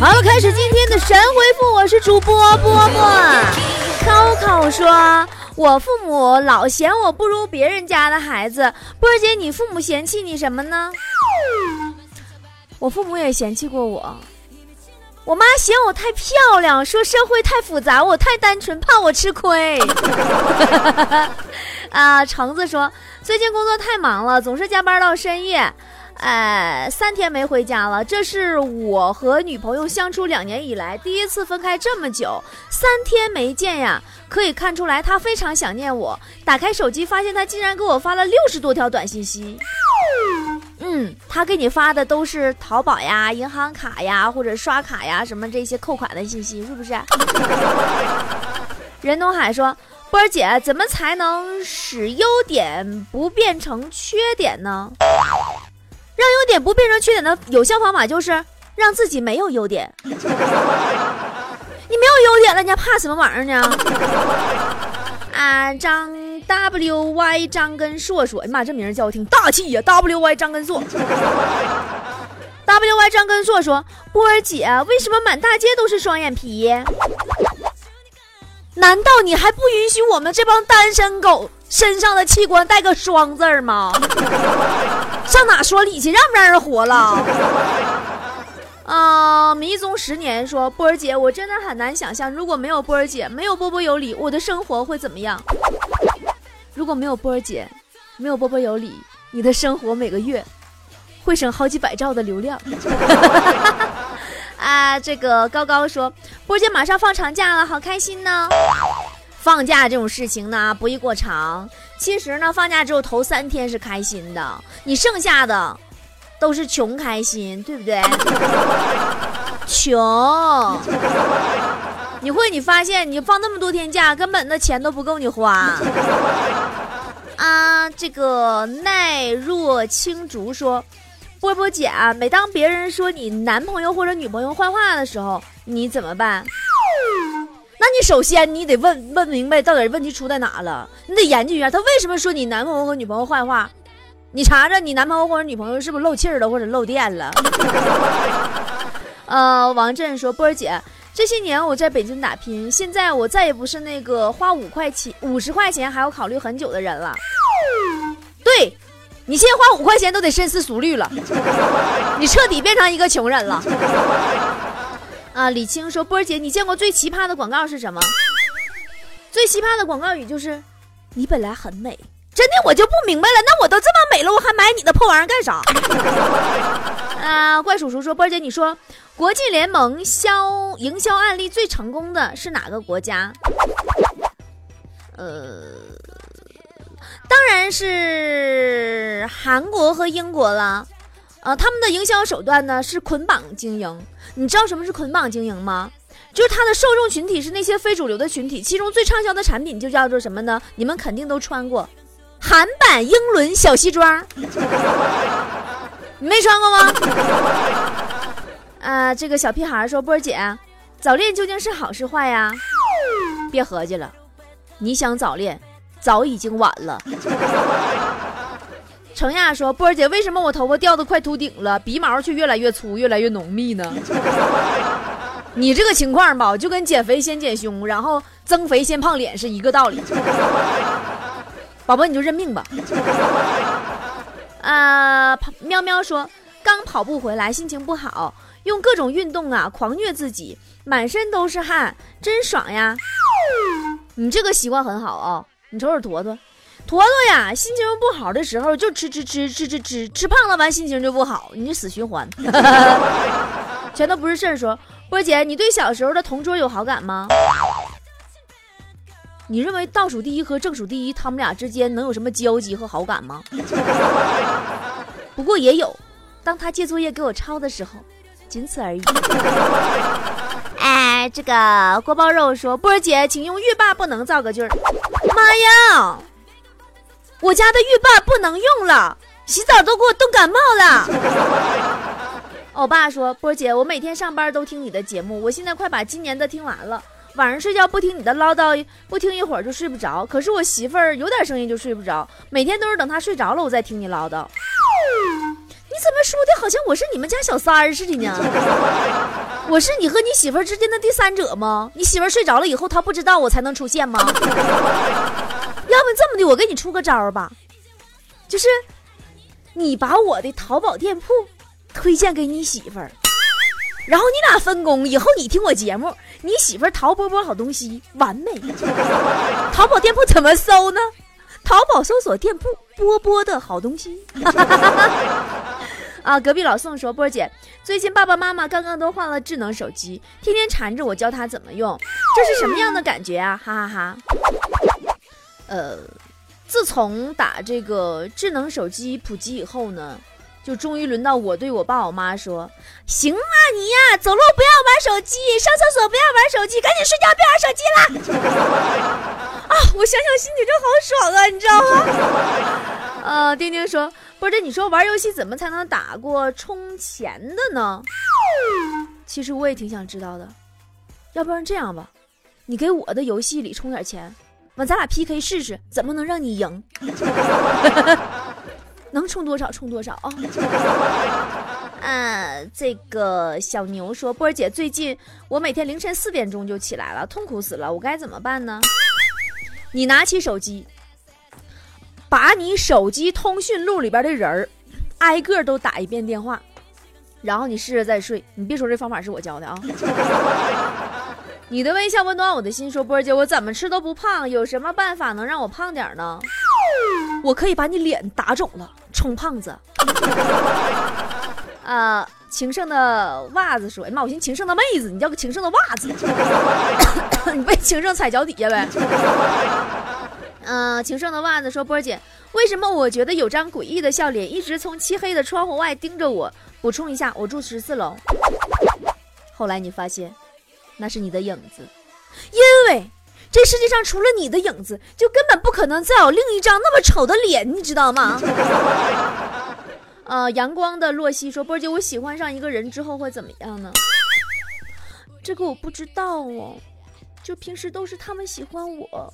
好了，开始今天的神回复，我是主播波波。Coco 说：“我父母老嫌我不如别人家的孩子。”波儿姐，你父母嫌弃你什么呢？我父母也嫌弃过我。我妈嫌我太漂亮，说社会太复杂，我太单纯，怕我吃亏。啊，橙子说最近工作太忙了，总是加班到深夜。哎，三天没回家了，这是我和女朋友相处两年以来第一次分开这么久，三天没见呀，可以看出来她非常想念我。打开手机，发现她竟然给我发了六十多条短信息。嗯，他给你发的都是淘宝呀、银行卡呀或者刷卡呀什么这些扣款的信息，是不是？任东海说：“波儿姐，怎么才能使优点不变成缺点呢？”让优点不变成缺点的有效方法就是让自己没有优点。你没有优点了，你还怕什么玩意儿呢？啊，张 W Y 张根硕说：“哎妈，这名叫我听大气呀！W Y 张根硕。W Y 张根硕说：“波儿姐，为什么满大街都是双眼皮？难道你还不允许我们这帮单身狗身上的器官带个双字吗？”上哪说理去？让不让人活了？啊！迷踪十年说波儿姐，我真的很难想象，如果没有波儿姐，没有波波有理，我的生活会怎么样？如果没有波儿姐，没有波波有理，你的生活每个月会省好几百兆的流量。啊！这个高高说波儿姐马上放长假了，好开心呢。放假这种事情呢，不宜过长。其实呢，放假只有头三天是开心的，你剩下的都是穷开心，对不对？穷。你会你发现，你放那么多天假，根本的钱都不够你花。啊，这个奈若青竹说，波波姐啊，每当别人说你男朋友或者女朋友坏话的时候，你怎么办？那你首先你得问问明白到底问题出在哪了，你得研究一下他为什么说你男朋友和女朋友坏话，你查查你男朋友或者女朋友是不是漏气儿了或者漏电了。呃，王震说波儿姐，这些年我在北京打拼，现在我再也不是那个花五块钱五十块钱还要考虑很久的人了。对，你现在花五块钱都得深思熟虑了，你彻底变成一个穷人了。啊，李青说：“波儿姐，你见过最奇葩的广告是什么？最奇葩的广告语就是‘你本来很美’，真的我就不明白了。那我都这么美了，我还买你的破玩意儿干啥？” 啊，怪叔叔说：“波儿姐，你说国际联盟销营销案例最成功的是哪个国家？呃，当然是韩国和英国了。呃，他们的营销手段呢是捆绑经营。”你知道什么是捆绑经营吗？就是它的受众群体是那些非主流的群体，其中最畅销的产品就叫做什么呢？你们肯定都穿过，韩版英伦小西装，你没穿过吗？啊，这个小屁孩说：“波儿姐，早恋究竟是好是坏呀？”别合计了，你想早恋，早已经晚了。程亚说：“波儿姐，为什么我头发掉的快秃顶了，鼻毛却越来越粗、越来越浓密呢？你这个情况吧，就跟减肥先减胸，然后增肥先胖脸是一个道理。宝宝，你就认命吧。”啊，喵喵说：“刚跑步回来，心情不好，用各种运动啊狂虐自己，满身都是汗，真爽呀！你这个习惯很好啊，你瞅瞅坨坨。”坨坨呀，心情不好的时候就吃吃吃吃吃吃，吃胖了完心情就不好，你就死循环，全都不是事儿。说波姐，你对小时候的同桌有好感吗？你认为倒数第一和正数第一他们俩之间能有什么交集和好感吗？不过也有，当他借作业给我抄的时候，仅此而已。哎，这个锅包肉说，波姐，请用欲罢不能造个句儿。妈呀！我家的浴霸不能用了，洗澡都给我冻感冒了。欧巴说：“波姐，我每天上班都听你的节目，我现在快把今年的听完了。晚上睡觉不听你的唠叨，不听一会儿就睡不着。可是我媳妇儿有点声音就睡不着，每天都是等她睡着了我再听你唠叨。你怎么说的好像我是你们家小三儿似的呢？我是你和你媳妇儿之间的第三者吗？你媳妇儿睡着了以后，她不知道我才能出现吗？要不这么的，我给你出个招儿吧，就是你把我的淘宝店铺推荐给你媳妇儿，然后你俩分工，以后你听我节目，你媳妇儿淘波波好东西，完美。淘宝店铺怎么搜呢？淘宝搜索店铺波波的好东西。啊，隔壁老宋说：“波姐，最近爸爸妈妈刚刚都换了智能手机，天天缠着我教他怎么用，这是什么样的感觉啊？哈哈哈。呃，自从打这个智能手机普及以后呢，就终于轮到我对我爸我妈说：行啊，你呀，走路不要玩手机，上厕所不要玩手机，赶紧睡觉，别玩手机了。啊，我想想心里就好爽啊，你知道吗？呃，丁丁说。”不是，你说玩游戏怎么才能打过充钱的呢？其实我也挺想知道的。要不然这样吧，你给我的游戏里充点钱，完咱俩 PK 试试，怎么能让你赢？能充多少充多少啊！啊，这个小牛说，波儿姐，最近我每天凌晨四点钟就起来了，痛苦死了，我该怎么办呢？你拿起手机。把你手机通讯录里边的人儿，挨个都打一遍电话，然后你试着再睡。你别说这方法是我教的啊！你的微笑温暖我的心，说波儿姐，我怎么吃都不胖，有什么办法能让我胖点呢？我可以把你脸打肿了，充胖子。啊，情圣的袜子说，哎妈，我寻情圣的妹子，你叫个情圣的袜子，你被情圣踩脚底下呗。嗯，情圣的袜子说：“波儿姐，为什么我觉得有张诡异的笑脸一直从漆黑的窗户外盯着我？补充一下，我住十四楼。后来你发现，那是你的影子，因为这世界上除了你的影子，就根本不可能再有另一张那么丑的脸，你知道吗？” 呃，阳光的洛西说：“波儿姐，我喜欢上一个人之后会怎么样呢？这个我不知道哦。”就平时都是他们喜欢我，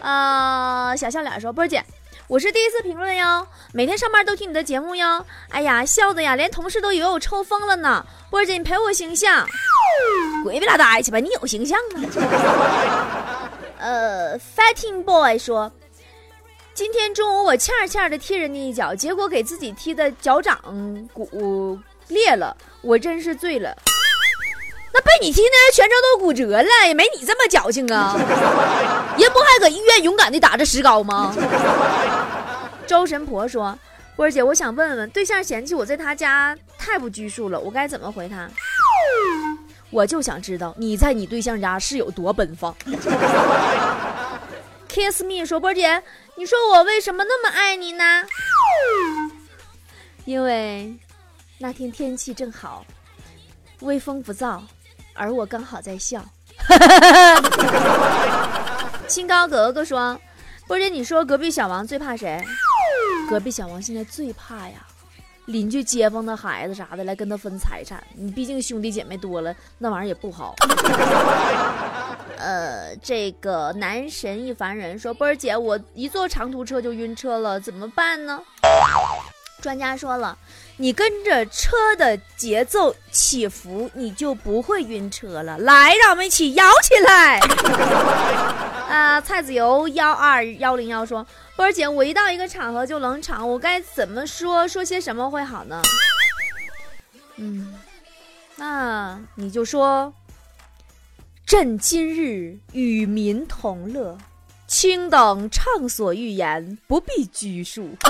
啊，小笑脸说波儿姐，我是第一次评论哟，每天上班都听你的节目哟，哎呀，笑的呀，连同事都以为我抽风了呢。波儿姐，你赔我形象，鬼别拉呆去吧，你有形象吗？呃，Fighting Boy 说，今天中午我欠欠的踢人家一脚，结果给自己踢的脚掌骨裂了，我真是醉了。那被你踢那人全程都骨折了，也没你这么矫情啊！人不还搁医院勇敢的打着石膏吗？周神婆说：“波儿姐，我想问问，对象嫌弃我在他家太不拘束了，我该怎么回他？”我就想知道你在你对象家是有多奔放。Kiss me 说：“波儿姐，你说我为什么那么爱你呢？因为那天天气正好，微风不燥。”而我刚好在笑，清高格格说：“波姐，你说隔壁小王最怕谁？隔壁小王现在最怕呀，邻居街坊的孩子啥的来跟他分财产。你毕竟兄弟姐妹多了，那玩意儿也不好。”呃，这个男神一凡人说：“波儿姐，我一坐长途车就晕车了，怎么办呢？”专家说了。你跟着车的节奏起伏，你就不会晕车了。来，让我们一起摇起来！啊，菜籽油幺二幺零幺说：“波儿姐，我一到一个场合就冷场，我该怎么说？说些什么会好呢？”嗯，那你就说：“朕今日与民同乐。”卿等畅所欲言，不必拘束。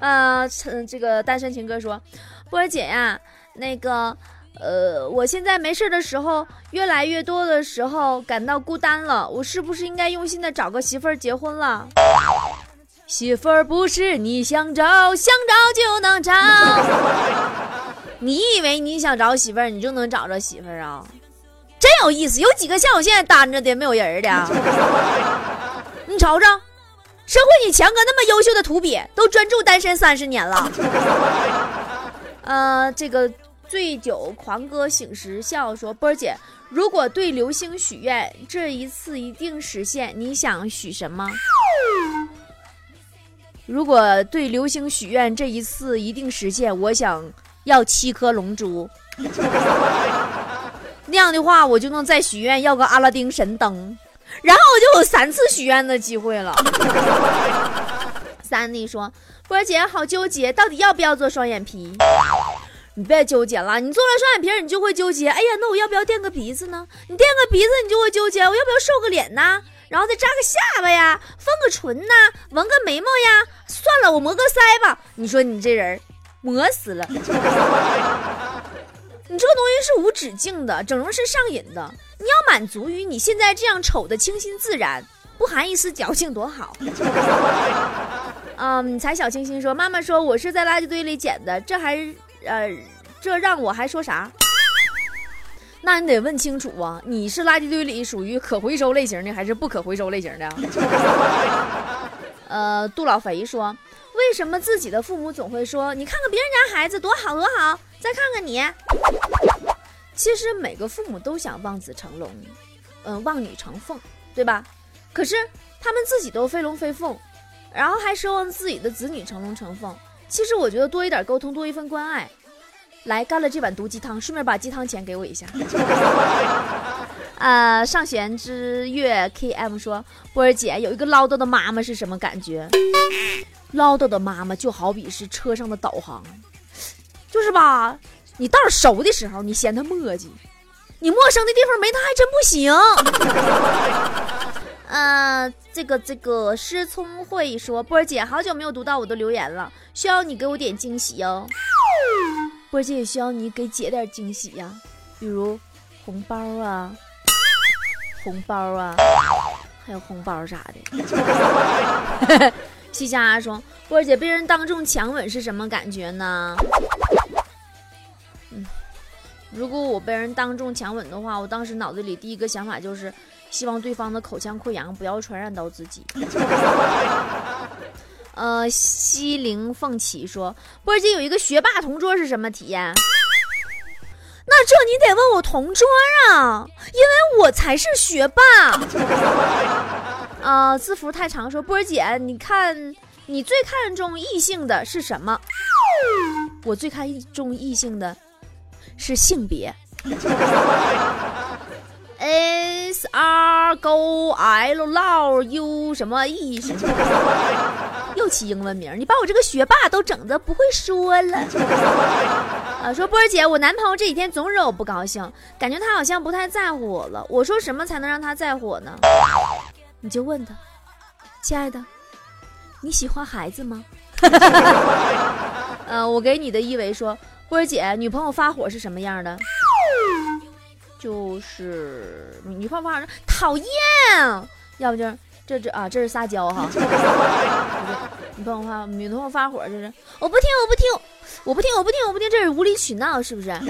呃，这个单身情歌说，波儿姐呀，那个，呃，我现在没事的时候，越来越多的时候感到孤单了，我是不是应该用心的找个媳妇儿结婚了？媳妇儿不是你想找，想找就能找。你以为你想找媳妇儿，你就能找着媳妇儿啊？真有意思，有几个像我现在单着的没有人的？你瞅瞅，社会你强哥那么优秀的土鳖，都专注单身三十年了。呃，这个醉酒狂歌醒时笑说：“波儿姐，如果对流星许愿，这一次一定实现，你想许什么？”如果对流星许愿，这一次一定实现。我想要七颗龙珠，那样的话，我就能再许愿要个阿拉丁神灯，然后我就有三次许愿的机会了。三弟说：“波姐好纠结，到底要不要做双眼皮？你别纠结了，你做了双眼皮，你就会纠结。哎呀，那我要不要垫个鼻子呢？你垫个鼻子，你就会纠结，我要不要瘦个脸呢？然后再扎个下巴呀，封个唇呐，纹个眉毛呀？算了，我磨个腮吧。你说你这人，磨死了。你这个东西是无止境的，整容是上瘾的。你要满足于你现在这样丑的清新自然，不含一丝矫情，多好。”嗯，才小清新说：“妈妈说我是在垃圾堆里捡的，这还呃，这让我还说啥？那你得问清楚啊，你是垃圾堆里属于可回收类型的还是不可回收类型的？” 呃，杜老肥说：“为什么自己的父母总会说你看看别人家孩子多好多好，再看看你？其实每个父母都想望子成龙，嗯，望女成凤，对吧？可是他们自己都飞龙飞凤。”然后还奢望自己的子女成龙成凤，其实我觉得多一点沟通，多一份关爱。来干了这碗毒鸡汤，顺便把鸡汤钱给我一下。啊，上弦之月 KM 说，波儿姐有一个唠叨的妈妈是什么感觉？唠叨的妈妈就好比是车上的导航，就是吧？你道熟的时候你嫌他磨叽，你陌生的地方没他还真不行。呃，这个这个师聪会说，波儿姐好久没有读到我的留言了，需要你给我点惊喜哦。波儿姐也需要你给姐点惊喜呀，比如红包啊，红包啊，还有红包啥的。西夏说，波儿姐被人当众强吻是什么感觉呢？嗯，如果我被人当众强吻的话，我当时脑子里第一个想法就是。希望对方的口腔溃疡不要传染到自己。呃，西陵凤起说，波儿姐有一个学霸同桌是什么体验？那这你得问我同桌啊，因为我才是学霸。啊，字符太长，说波儿姐，你看你最看重异性的是什么？我最看重异性的是性别。S R G L L U 什么 E 什么？又起英文名，你把我这个学霸都整的不会说了。啊，说波儿姐，我男朋友这几天总惹我不高兴，感觉他好像不太在乎我了。我说什么才能让他在乎我呢？你就问他，亲爱的，你喜欢孩子吗？呃，我给你的一维说，波姐，女朋友发火是什么样的？就是女朋友发火讨厌，要不就是这这啊，这是撒娇哈。女朋友发女朋友发火就是我不听我不听我不听我不听我不听，这是无理取闹是不是？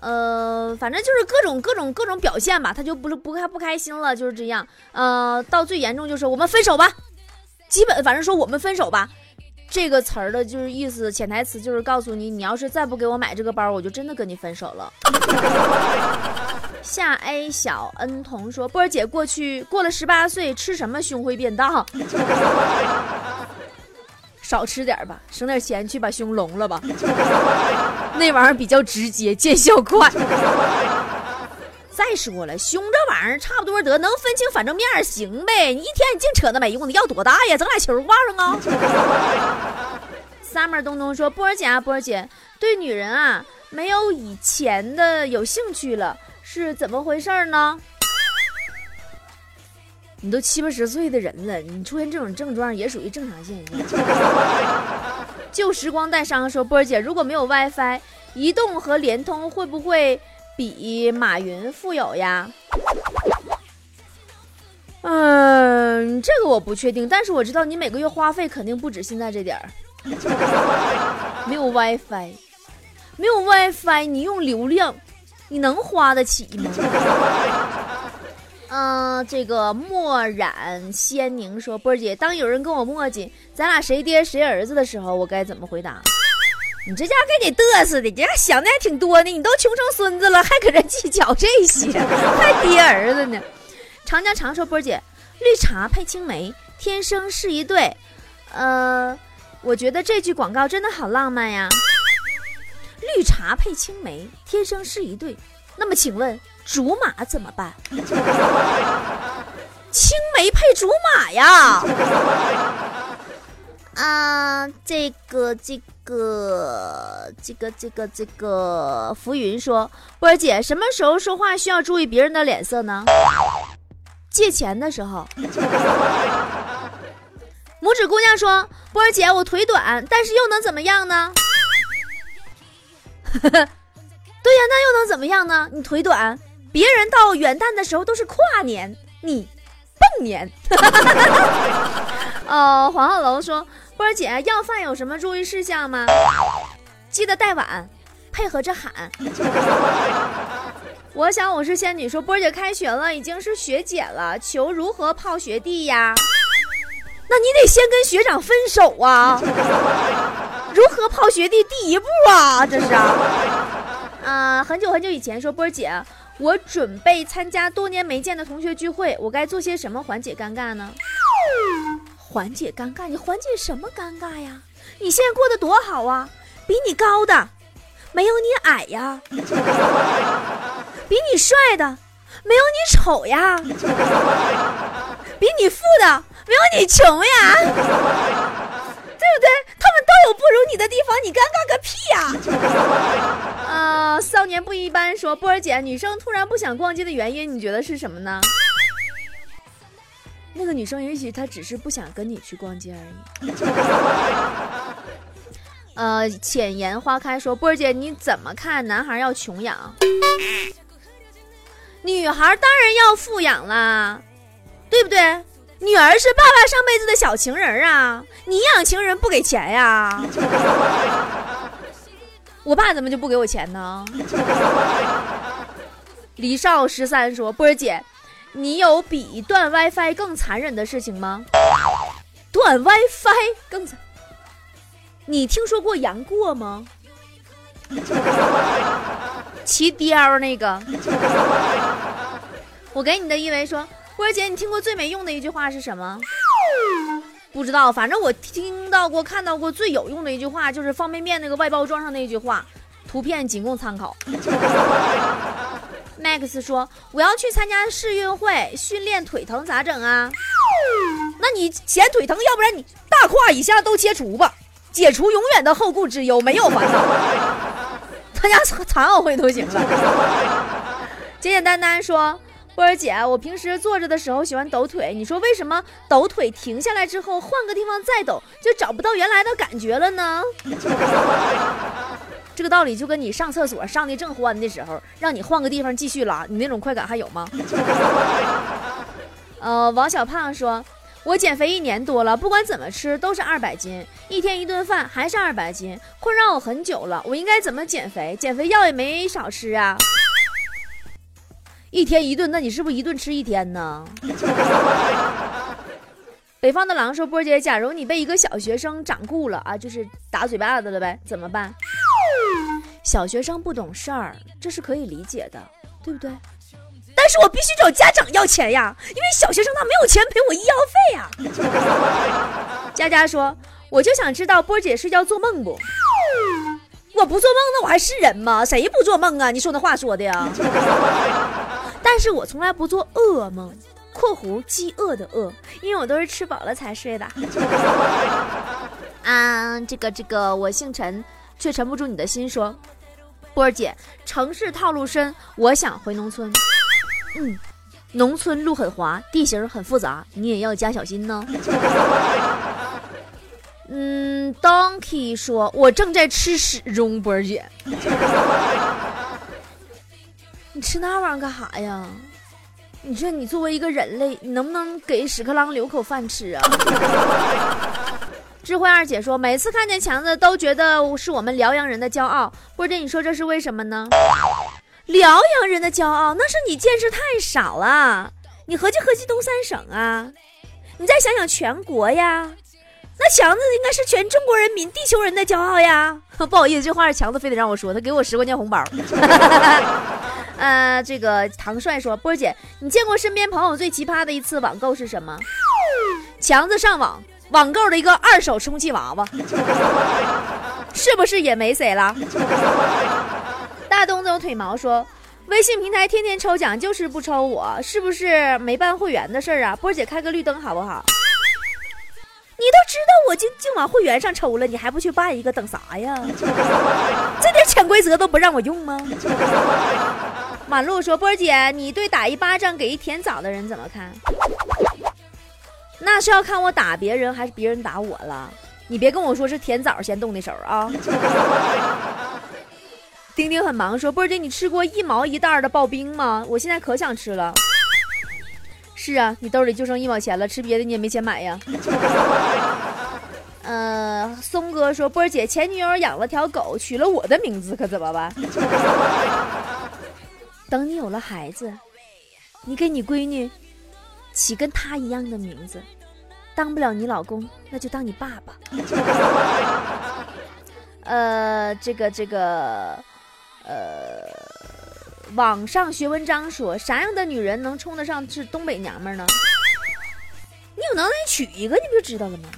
呃，反正就是各种各种各种表现吧，他就不不开不开心了，就是这样。呃，到最严重就是我们分手吧，基本反正说我们分手吧。这个词儿的就是意思，潜台词就是告诉你，你要是再不给我买这个包，我就真的跟你分手了。夏 A 小恩童说：“波儿姐过去过了十八岁，吃什么胸会变大？少吃点吧，省点钱去把胸隆了吧。那玩意儿比较直接，见效快。”再说了，胸这玩意儿差不多得能分清反正面行呗。你一天你净扯那没用的，要多大呀？整俩球挂上啊！summer 东东说：“波儿姐啊，波儿姐，对女人啊没有以前的有兴趣了，是怎么回事呢？”你都七八十岁的人了，你出现这种症状也属于正常现象。旧时光带伤说：“波儿姐，如果没有 WiFi，移动和联通会不会？”比马云富有呀？嗯，这个我不确定，但是我知道你每个月花费肯定不止现在这点儿。没有 WiFi，没有 WiFi，你用流量，你能花得起吗？嗯，这个墨染仙宁说：“波儿姐，当有人跟我墨迹咱俩谁爹谁儿子的时候，我该怎么回答？”你这家给你嘚瑟的，你还想的还挺多呢。你都穷成孙子了，还搁这计较这些，还爹儿子呢。长江长说波姐，绿茶配青梅，天生是一对。呃，我觉得这句广告真的好浪漫呀。绿茶配青梅，天生是一对。那么请问竹马怎么办？青梅配竹马呀？啊，这个这个这个这个这个，浮云说，波儿姐什么时候说话需要注意别人的脸色呢？借钱的时候。拇指姑娘说，波儿姐我腿短，但是又能怎么样呢？对呀，那又能怎么样呢？你腿短，别人到元旦的时候都是跨年，你蹦年。哦，黄鹤楼说，波儿姐要饭有什么注意事项吗？记得带碗，配合着喊。我想我是仙女，说波儿姐开学了，已经是学姐了，求如何泡学弟呀？那你得先跟学长分手啊。如何泡学弟第一步啊？这是啊，啊，很久很久以前说波儿姐，我准备参加多年没见的同学聚会，我该做些什么缓解尴尬呢？缓解尴尬？你缓解什么尴尬呀？你现在过得多好啊！比你高的没有你矮呀，比你帅的没有你丑呀，比你富的没有你穷呀。对不对？他们都有不如你的地方，你尴尬个屁呀！啊，少年不一般说，波儿姐，女生突然不想逛街的原因，你觉得是什么呢？那个女生也许她只是不想跟你去逛街而已。呃，浅言花开说，波儿姐你怎么看？男孩要穷养，女孩当然要富养啦，对不对？女儿是爸爸上辈子的小情人啊！你养情人不给钱呀？我爸怎么就不给我钱呢？李少十三说：“波儿姐，你有比断 WiFi 更残忍的事情吗？断 WiFi 更残？你听说过杨过吗？骑雕那个？我给你的一维说。”波姐，你听过最没用的一句话是什么？不知道，反正我听到过、看到过最有用的一句话，就是方便面那个外包装上那句话，图片仅供参考。Max 说：“我要去参加世运会，训练腿疼咋整啊？那你嫌腿疼，要不然你大胯以下都切除吧，解除永远的后顾之忧，没有烦恼。参加残奥会都行了。简简单单说。”波儿姐，我平时坐着的时候喜欢抖腿，你说为什么抖腿停下来之后换个地方再抖就找不到原来的感觉了呢？这个道理就跟你上厕所上的正欢的时候，让你换个地方继续拉，你那种快感还有吗？呃，王小胖说，我减肥一年多了，不管怎么吃都是二百斤，一天一顿饭还是二百斤，困扰我很久了，我应该怎么减肥？减肥药也没少吃啊。一天一顿，那你是不是一顿吃一天呢？北方的狼说：“波姐，假如你被一个小学生掌故了啊，就是打嘴巴子了呗，怎么办？”小学生不懂事儿，这是可以理解的，对不对？但是我必须找家长要钱呀，因为小学生他没有钱赔我医药费呀。佳佳说：“我就想知道波姐睡觉做梦不？我不做梦，那我还是人吗？谁不做梦啊？你说那话说的呀？”但是我从来不做噩梦（括弧饥饿的饿），因为我都是吃饱了才睡的。啊，这个这个，我姓陈，却沉不住你的心。说，波儿姐，城市套路深，我想回农村。嗯，农村路很滑，地形很复杂，你也要加小心呢。嗯，Donkey 说，我正在吃屎中，波儿姐。你吃那玩意儿干啥呀？你说你作为一个人类，你能不能给屎壳郎留口饭吃啊？智慧二姐说，每次看见强子都觉得是我们辽阳人的骄傲。波姐，你说这是为什么呢？辽阳人的骄傲，那是你见识太少了。你合计合计东三省啊，你再想想全国呀，那强子应该是全中国人民、地球人的骄傲呀。不好意思，这话是强子非得让我说，他给我十块钱红包。呃，这个唐帅说：“波姐，你见过身边朋友最奇葩的一次网购是什么？强子上网网购的一个二手充气娃娃，是不是也没谁了？大东子有腿毛说，微信平台天天抽奖就是不抽我，是不是没办会员的事儿啊？波姐开个绿灯好不好？你都知道我就就往会员上抽了，你还不去办一个，等啥呀？这点潜规则都不让我用吗？满路说：“波儿姐，你对打一巴掌给一甜枣的人怎么看？那是要看我打别人还是别人打我了。你别跟我说是甜枣先动的手啊！”丁丁很忙说：“波儿姐，你吃过一毛一袋的刨冰吗？我现在可想吃了。”是啊，你兜里就剩一毛钱了，吃别的你也没钱买呀。呃，松哥说，波儿姐前女友养了条狗，取了我的名字，可怎么办？等你有了孩子，你给你闺女起跟他一样的名字，当不了你老公，那就当你爸爸。呃，这个这个，呃。网上学文章说，啥样的女人能称得上是东北娘们呢？你有能耐娶一个，你不就知道了吗？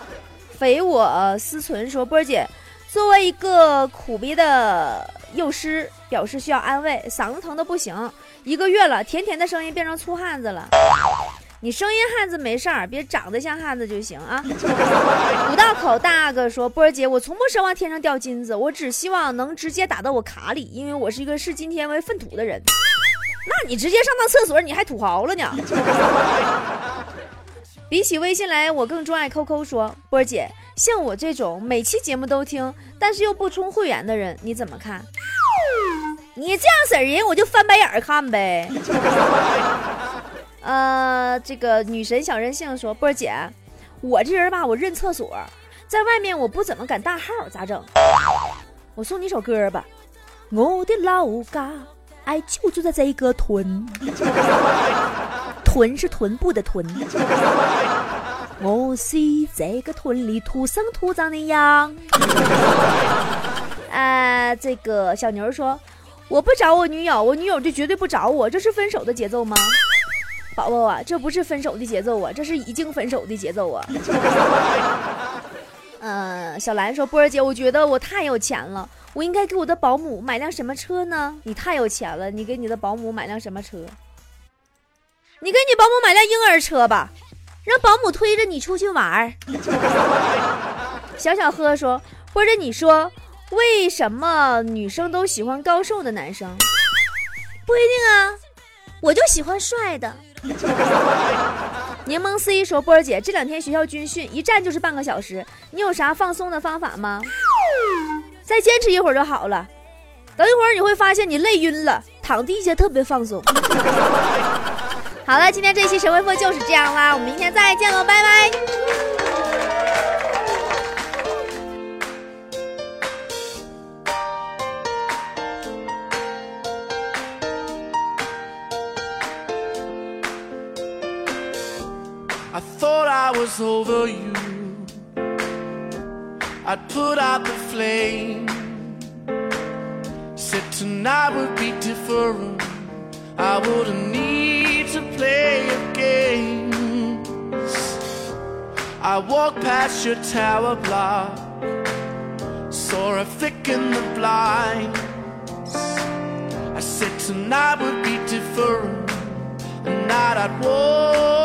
非我思存说，波儿姐，作为一个苦逼的幼师，表示需要安慰，嗓子疼的不行，一个月了，甜甜的声音变成粗汉子了。你声音汉子没事儿，别长得像汉子就行啊。五道口大阿哥说：“波儿姐，我从不奢望天上掉金子，我只希望能直接打到我卡里，因为我是一个视金钱为粪土的人。那你直接上趟厕所，你还土豪了呢？比起微信来，我更钟爱 QQ。说波儿姐，像我这种每期节目都听，但是又不充会员的人，你怎么看？你这样式儿人，我就翻白眼儿看呗。”呃，这个女神小任性说：“波儿姐，我这人吧，我认厕所，在外面我不怎么敢大号，咋整？我送你一首歌吧，我的老家，哎，就住在这个屯，屯是臀部的屯，我是这个屯里土生土长的羊。啊，这个小牛说，我不找我女友，我女友就绝对不找我，这是分手的节奏吗？”宝宝啊，这不是分手的节奏啊，这是已经分手的节奏啊。嗯，小兰说：“波儿姐，我觉得我太有钱了，我应该给我的保姆买辆什么车呢？你太有钱了，你给你的保姆买辆什么车？你给你保姆买辆婴儿车吧，让保姆推着你出去玩儿。”小小呵说：“波儿姐，你说为什么女生都喜欢高瘦的男生？不一定啊，我就喜欢帅的。”柠檬 C 说：“波儿姐，这两天学校军训一站就是半个小时，你有啥放松的方法吗？再坚持一会儿就好了。等一会儿你会发现你累晕了，躺地下特别放松。”好了，今天这期神回复就是这样啦，我们明天再见喽，拜拜。Was over you, I'd put out the flame. Said tonight would be different. I wouldn't need to play a game. I walked past your tower block, saw a flick in the blinds. I said tonight would be different, and night I'd walk